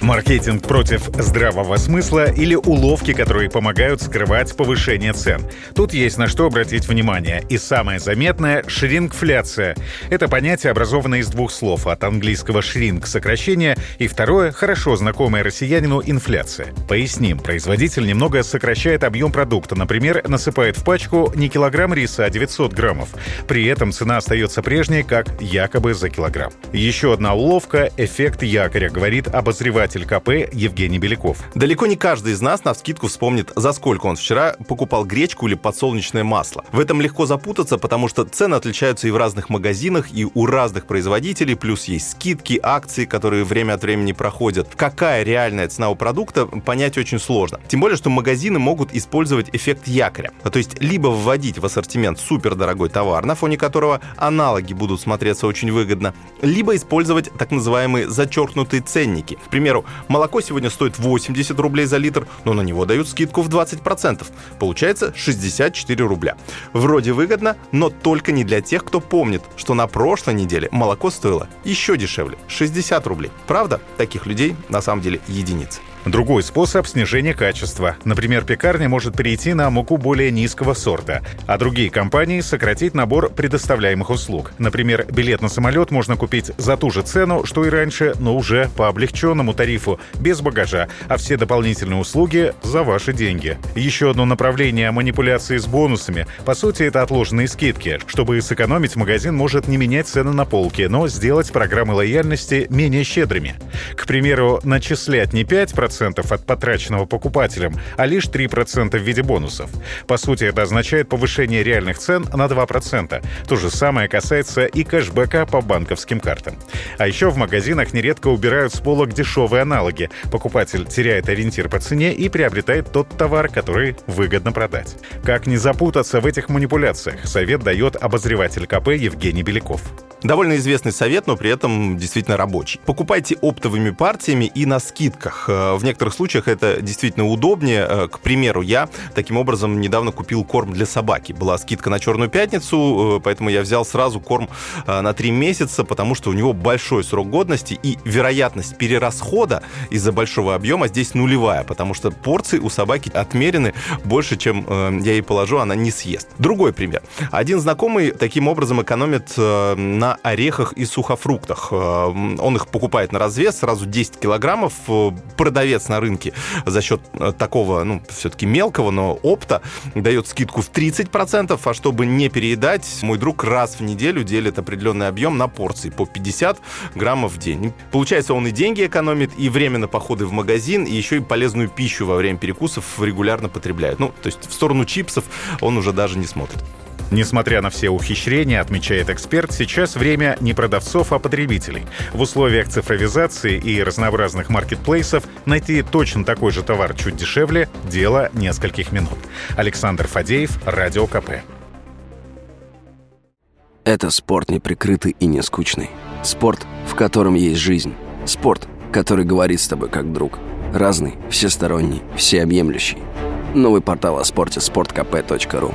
Маркетинг против здравого смысла или уловки, которые помогают скрывать повышение цен. Тут есть на что обратить внимание. И самое заметное — шрингфляция. Это понятие, образованное из двух слов. От английского «шринг» — сокращение, и второе — хорошо знакомое россиянину инфляция. Поясним. Производитель немного сокращает объем продукта. Например, насыпает в пачку не килограмм риса, а 900 граммов. При этом цена остается прежней, как якобы за килограмм. Еще одна уловка — эффект якоря, говорит обозреватель руководитель КП Евгений Беляков. Далеко не каждый из нас на скидку вспомнит, за сколько он вчера покупал гречку или подсолнечное масло. В этом легко запутаться, потому что цены отличаются и в разных магазинах, и у разных производителей, плюс есть скидки, акции, которые время от времени проходят. Какая реальная цена у продукта, понять очень сложно. Тем более, что магазины могут использовать эффект якоря. То есть, либо вводить в ассортимент супердорогой товар, на фоне которого аналоги будут смотреться очень выгодно, либо использовать так называемые зачеркнутые ценники. К примеру, Молоко сегодня стоит 80 рублей за литр, но на него дают скидку в 20%. Получается 64 рубля. Вроде выгодно, но только не для тех, кто помнит, что на прошлой неделе молоко стоило еще дешевле – 60 рублей. Правда, таких людей на самом деле единицы. Другой способ снижения качества. Например, пекарня может перейти на муку более низкого сорта, а другие компании сократить набор предоставляемых услуг. Например, билет на самолет можно купить за ту же цену, что и раньше, но уже по облегченному тарифу, без багажа, а все дополнительные услуги за ваши деньги. Еще одно направление манипуляции с бонусами. По сути, это отложенные скидки. Чтобы сэкономить, магазин может не менять цены на полке, но сделать программы лояльности менее щедрыми. К примеру, начислять не 5%, 5% от потраченного покупателем, а лишь 3% в виде бонусов. По сути, это означает повышение реальных цен на 2%. То же самое касается и кэшбэка по банковским картам. А еще в магазинах нередко убирают с полок дешевые аналоги. Покупатель теряет ориентир по цене и приобретает тот товар, который выгодно продать. Как не запутаться в этих манипуляциях, совет дает обозреватель КП Евгений Беляков. Довольно известный совет, но при этом действительно рабочий. Покупайте оптовыми партиями и на скидках. Э, в некоторых случаях это действительно удобнее. Э, к примеру, я таким образом недавно купил корм для собаки. Была скидка на Черную пятницу, э, поэтому я взял сразу корм на 3 месяца, потому что у него большой срок годности и вероятность перерасхода из-за большого объема здесь нулевая, потому что порции у собаки отмерены больше, чем я ей положу, она не съест. Другой пример. Один знакомый таким образом экономит на орехах и сухофруктах. Э, он их покупает на развес, сразу 10 килограммов. Э, продавец на рынке за счет э, такого, ну, все-таки мелкого, но опта дает скидку в 30%, а чтобы не переедать, мой друг раз в неделю делит определенный объем на порции по 50 граммов в день. Получается, он и деньги экономит, и время на походы в магазин, и еще и полезную пищу во время перекусов регулярно потребляет. Ну, то есть в сторону чипсов он уже даже не смотрит. Несмотря на все ухищрения, отмечает эксперт, сейчас время не продавцов, а потребителей. В условиях цифровизации и разнообразных маркетплейсов найти точно такой же товар чуть дешевле – дело нескольких минут. Александр Фадеев, Радио КП. Это спорт неприкрытый и не скучный. Спорт, в котором есть жизнь. Спорт, который говорит с тобой как друг. Разный, всесторонний, всеобъемлющий. Новый портал о спорте – sportkp.ru